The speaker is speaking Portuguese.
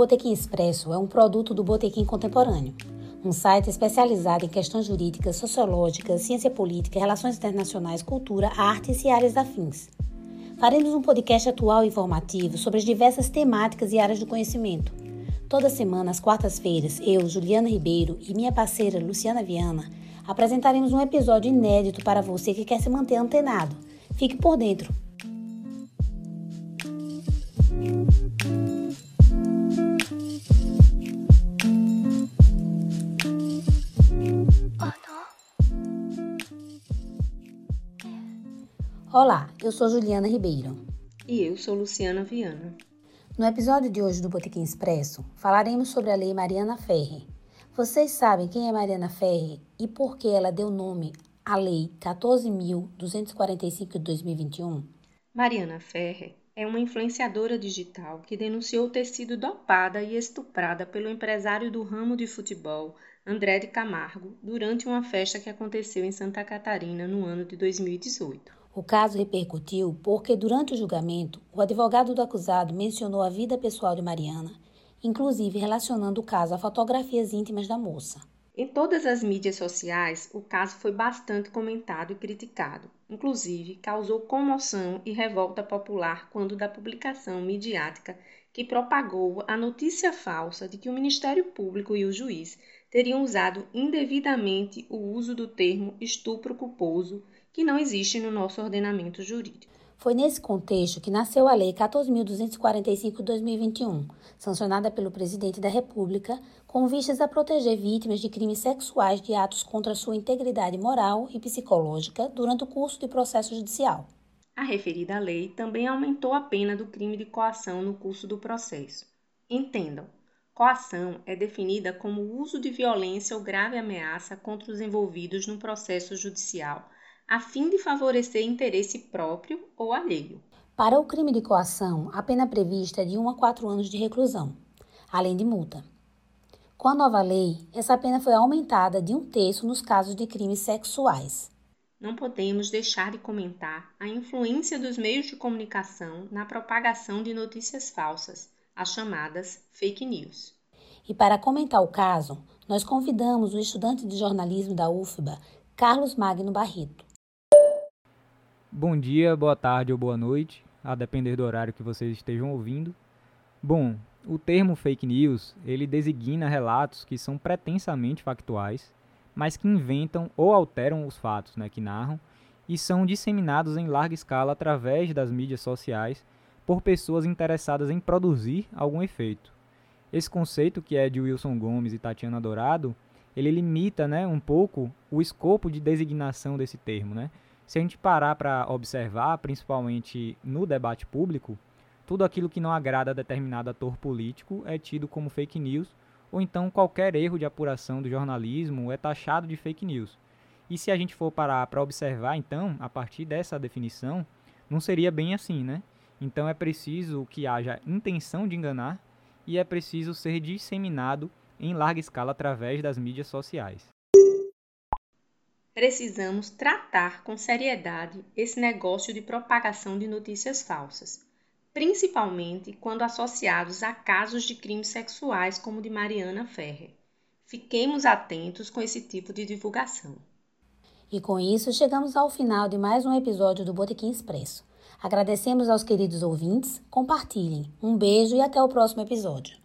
Botequim Expresso é um produto do Botequim Contemporâneo, um site especializado em questões jurídicas, sociológicas, ciência política, relações internacionais, cultura, artes e áreas afins. Faremos um podcast atual e informativo sobre as diversas temáticas e áreas do conhecimento. Toda semana, às quartas-feiras, eu, Juliana Ribeiro e minha parceira Luciana Viana apresentaremos um episódio inédito para você que quer se manter antenado. Fique por dentro! Olá, eu sou Juliana Ribeiro. E eu sou Luciana Viana. No episódio de hoje do Botequim Expresso, falaremos sobre a Lei Mariana Ferre. Vocês sabem quem é Mariana Ferre e por que ela deu nome à Lei 14.245 de 2021? Mariana Ferre é uma influenciadora digital que denunciou ter sido dopada e estuprada pelo empresário do ramo de futebol, André de Camargo, durante uma festa que aconteceu em Santa Catarina no ano de 2018. O caso repercutiu porque, durante o julgamento, o advogado do acusado mencionou a vida pessoal de Mariana, inclusive relacionando o caso a fotografias íntimas da moça. Em todas as mídias sociais, o caso foi bastante comentado e criticado. Inclusive, causou comoção e revolta popular quando da publicação midiática que propagou a notícia falsa de que o Ministério Público e o juiz teriam usado indevidamente o uso do termo estupro culposo que não existe no nosso ordenamento jurídico. Foi nesse contexto que nasceu a Lei 14.245 de 2021, sancionada pelo Presidente da República, com vistas a proteger vítimas de crimes sexuais de atos contra sua integridade moral e psicológica durante o curso de processo judicial. A referida lei também aumentou a pena do crime de coação no curso do processo. Entendam, coação é definida como o uso de violência ou grave ameaça contra os envolvidos no processo judicial a fim de favorecer interesse próprio ou alheio. Para o crime de coação, a pena prevista é de 1 a 4 anos de reclusão, além de multa. Com a nova lei, essa pena foi aumentada de um terço nos casos de crimes sexuais. Não podemos deixar de comentar a influência dos meios de comunicação na propagação de notícias falsas, as chamadas fake news. E para comentar o caso, nós convidamos o estudante de jornalismo da UFBA, Carlos Magno Barreto. Bom dia, boa tarde ou boa noite, a depender do horário que vocês estejam ouvindo. Bom, o termo fake news, ele designa relatos que são pretensamente factuais, mas que inventam ou alteram os fatos, né, que narram, e são disseminados em larga escala através das mídias sociais por pessoas interessadas em produzir algum efeito. Esse conceito, que é de Wilson Gomes e Tatiana Dourado, ele limita, né, um pouco o escopo de designação desse termo, né? Se a gente parar para observar, principalmente no debate público, tudo aquilo que não agrada a determinado ator político é tido como fake news, ou então qualquer erro de apuração do jornalismo é taxado de fake news. E se a gente for parar para observar, então, a partir dessa definição, não seria bem assim, né? Então é preciso que haja intenção de enganar e é preciso ser disseminado em larga escala através das mídias sociais precisamos tratar com seriedade esse negócio de propagação de notícias falsas, principalmente quando associados a casos de crimes sexuais como o de Mariana Ferrer. Fiquemos atentos com esse tipo de divulgação. E com isso, chegamos ao final de mais um episódio do Botequim Expresso. Agradecemos aos queridos ouvintes, compartilhem. Um beijo e até o próximo episódio.